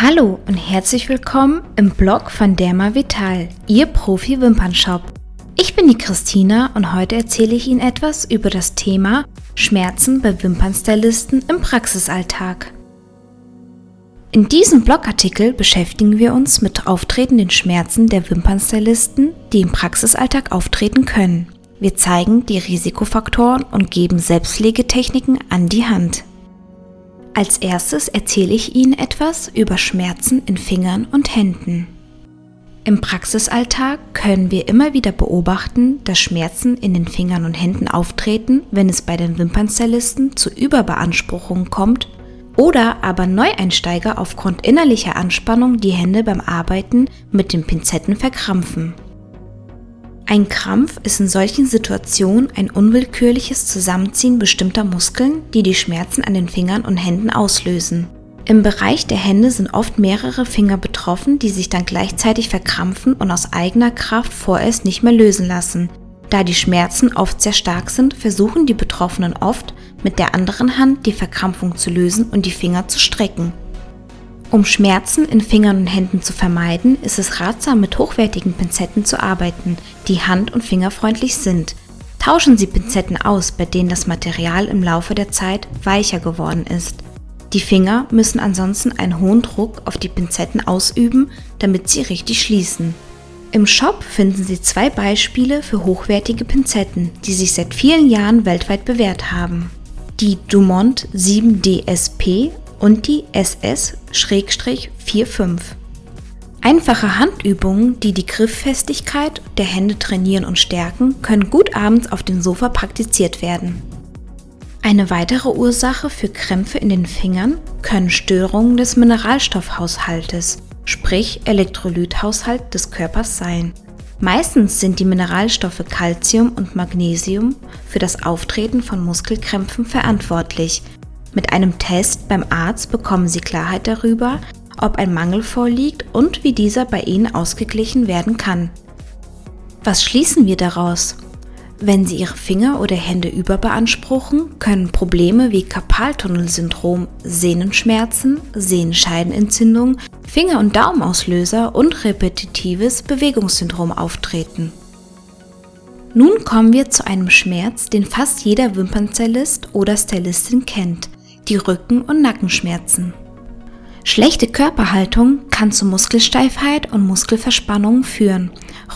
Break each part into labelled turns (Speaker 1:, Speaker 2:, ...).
Speaker 1: Hallo und herzlich willkommen im Blog von Derma Vital, Ihr Profi-Wimpernshop. Ich bin die Christina und heute erzähle ich Ihnen etwas über das Thema Schmerzen bei Wimpernstylisten im Praxisalltag. In diesem Blogartikel beschäftigen wir uns mit auftretenden Schmerzen der Wimpernstylisten, die im Praxisalltag auftreten können. Wir zeigen die Risikofaktoren und geben Selbstpflegetechniken an die Hand. Als erstes erzähle ich Ihnen etwas über Schmerzen in Fingern und Händen. Im Praxisalltag können wir immer wieder beobachten, dass Schmerzen in den Fingern und Händen auftreten, wenn es bei den Wimpernstylisten zu Überbeanspruchungen kommt oder aber Neueinsteiger aufgrund innerlicher Anspannung die Hände beim Arbeiten mit den Pinzetten verkrampfen. Ein Krampf ist in solchen Situationen ein unwillkürliches Zusammenziehen bestimmter Muskeln, die die Schmerzen an den Fingern und Händen auslösen. Im Bereich der Hände sind oft mehrere Finger betroffen, die sich dann gleichzeitig verkrampfen und aus eigener Kraft vorerst nicht mehr lösen lassen. Da die Schmerzen oft sehr stark sind, versuchen die Betroffenen oft, mit der anderen Hand die Verkrampfung zu lösen und die Finger zu strecken. Um Schmerzen in Fingern und Händen zu vermeiden, ist es ratsam, mit hochwertigen Pinzetten zu arbeiten, die hand- und fingerfreundlich sind. Tauschen Sie Pinzetten aus, bei denen das Material im Laufe der Zeit weicher geworden ist. Die Finger müssen ansonsten einen hohen Druck auf die Pinzetten ausüben, damit sie richtig schließen. Im Shop finden Sie zwei Beispiele für hochwertige Pinzetten, die sich seit vielen Jahren weltweit bewährt haben. Die Dumont 7DSP und die SS-45. Einfache Handübungen, die die Grifffestigkeit der Hände trainieren und stärken, können gut abends auf dem Sofa praktiziert werden. Eine weitere Ursache für Krämpfe in den Fingern können Störungen des Mineralstoffhaushaltes, sprich Elektrolythaushalt des Körpers sein. Meistens sind die Mineralstoffe Calcium und Magnesium für das Auftreten von Muskelkrämpfen verantwortlich, mit einem Test beim Arzt bekommen Sie Klarheit darüber, ob ein Mangel vorliegt und wie dieser bei Ihnen ausgeglichen werden kann. Was schließen wir daraus? Wenn Sie Ihre Finger oder Hände überbeanspruchen, können Probleme wie Karpaltunnelsyndrom, Sehnenschmerzen, Sehenscheidenentzündung, Finger- und Daumenauslöser und repetitives Bewegungssyndrom auftreten. Nun kommen wir zu einem Schmerz, den fast jeder Wimpernstylist oder Stylistin kennt, die Rücken- und Nackenschmerzen. Schlechte Körperhaltung kann zu Muskelsteifheit und Muskelverspannungen führen,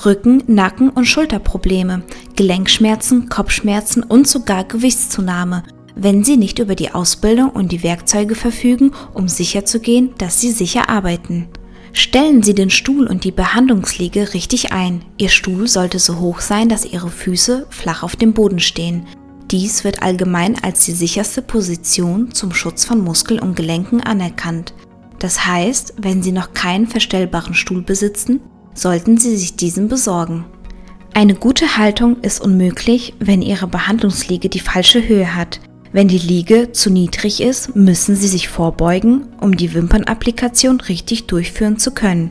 Speaker 1: Rücken-, Nacken- und Schulterprobleme, Gelenkschmerzen, Kopfschmerzen und sogar Gewichtszunahme, wenn Sie nicht über die Ausbildung und die Werkzeuge verfügen, um sicherzugehen, dass Sie sicher arbeiten. Stellen Sie den Stuhl und die Behandlungsliege richtig ein. Ihr Stuhl sollte so hoch sein, dass Ihre Füße flach auf dem Boden stehen. Dies wird allgemein als die sicherste Position zum Schutz von Muskeln und Gelenken anerkannt. Das heißt, wenn Sie noch keinen verstellbaren Stuhl besitzen, sollten Sie sich diesen besorgen. Eine gute Haltung ist unmöglich, wenn Ihre Behandlungsliege die falsche Höhe hat. Wenn die Liege zu niedrig ist, müssen Sie sich vorbeugen, um die Wimpernapplikation richtig durchführen zu können.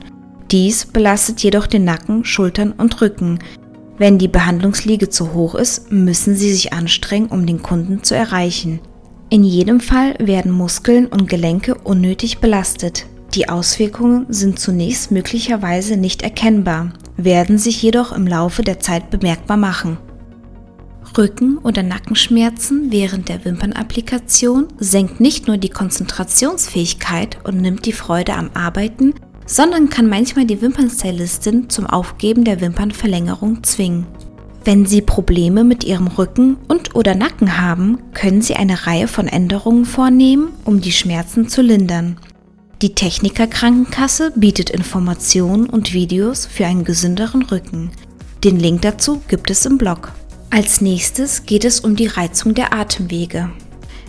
Speaker 1: Dies belastet jedoch den Nacken, Schultern und Rücken, wenn die Behandlungsliege zu hoch ist, müssen Sie sich anstrengen, um den Kunden zu erreichen. In jedem Fall werden Muskeln und Gelenke unnötig belastet. Die Auswirkungen sind zunächst möglicherweise nicht erkennbar, werden sich jedoch im Laufe der Zeit bemerkbar machen. Rücken- oder Nackenschmerzen während der Wimpernapplikation senkt nicht nur die Konzentrationsfähigkeit und nimmt die Freude am Arbeiten, sondern kann manchmal die Wimpernstylistin zum Aufgeben der Wimpernverlängerung zwingen. Wenn Sie Probleme mit Ihrem Rücken und oder Nacken haben, können Sie eine Reihe von Änderungen vornehmen, um die Schmerzen zu lindern. Die Techniker Krankenkasse bietet Informationen und Videos für einen gesünderen Rücken. Den Link dazu gibt es im Blog. Als nächstes geht es um die Reizung der Atemwege.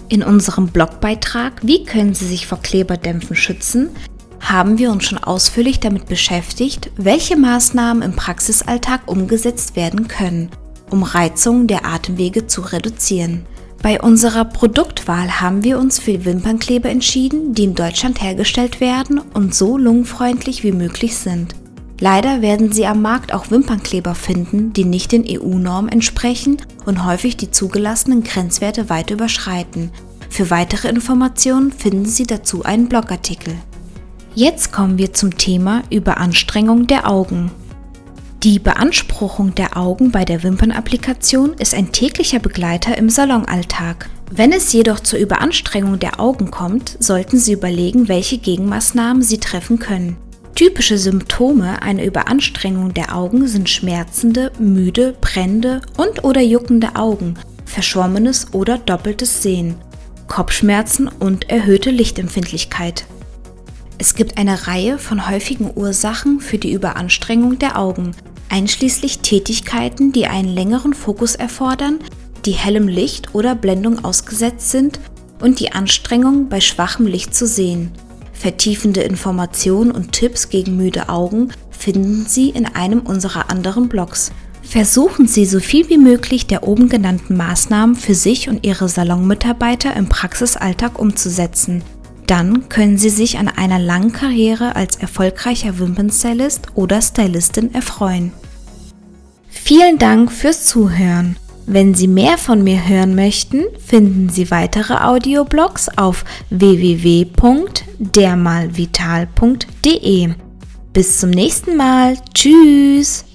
Speaker 1: In unserem Blogbeitrag Wie können Sie sich vor Kleberdämpfen schützen haben wir uns schon ausführlich damit beschäftigt, welche Maßnahmen im Praxisalltag umgesetzt werden können, um Reizungen der Atemwege zu reduzieren. Bei unserer Produktwahl haben wir uns für Wimpernkleber entschieden, die in Deutschland hergestellt werden und so lungenfreundlich wie möglich sind. Leider werden Sie am Markt auch Wimpernkleber finden, die nicht den EU-Normen entsprechen und häufig die zugelassenen Grenzwerte weit überschreiten. Für weitere Informationen finden Sie dazu einen Blogartikel. Jetzt kommen wir zum Thema Überanstrengung der Augen. Die Beanspruchung der Augen bei der Wimpernapplikation ist ein täglicher Begleiter im Salonalltag. Wenn es jedoch zur Überanstrengung der Augen kommt, sollten Sie überlegen, welche Gegenmaßnahmen Sie treffen können. Typische Symptome einer Überanstrengung der Augen sind schmerzende, müde, brennende und oder juckende Augen, verschwommenes oder doppeltes Sehen, Kopfschmerzen und erhöhte Lichtempfindlichkeit. Es gibt eine Reihe von häufigen Ursachen für die Überanstrengung der Augen, einschließlich Tätigkeiten, die einen längeren Fokus erfordern, die hellem Licht oder Blendung ausgesetzt sind und die Anstrengung bei schwachem Licht zu sehen. Vertiefende Informationen und Tipps gegen müde Augen finden Sie in einem unserer anderen Blogs. Versuchen Sie so viel wie möglich der oben genannten Maßnahmen für sich und Ihre Salonmitarbeiter im Praxisalltag umzusetzen. Dann können Sie sich an einer langen Karriere als erfolgreicher Wimpernstylist oder Stylistin erfreuen. Vielen Dank fürs Zuhören. Wenn Sie mehr von mir hören möchten, finden Sie weitere Audioblogs auf www.dermalvital.de. Bis zum nächsten Mal. Tschüss!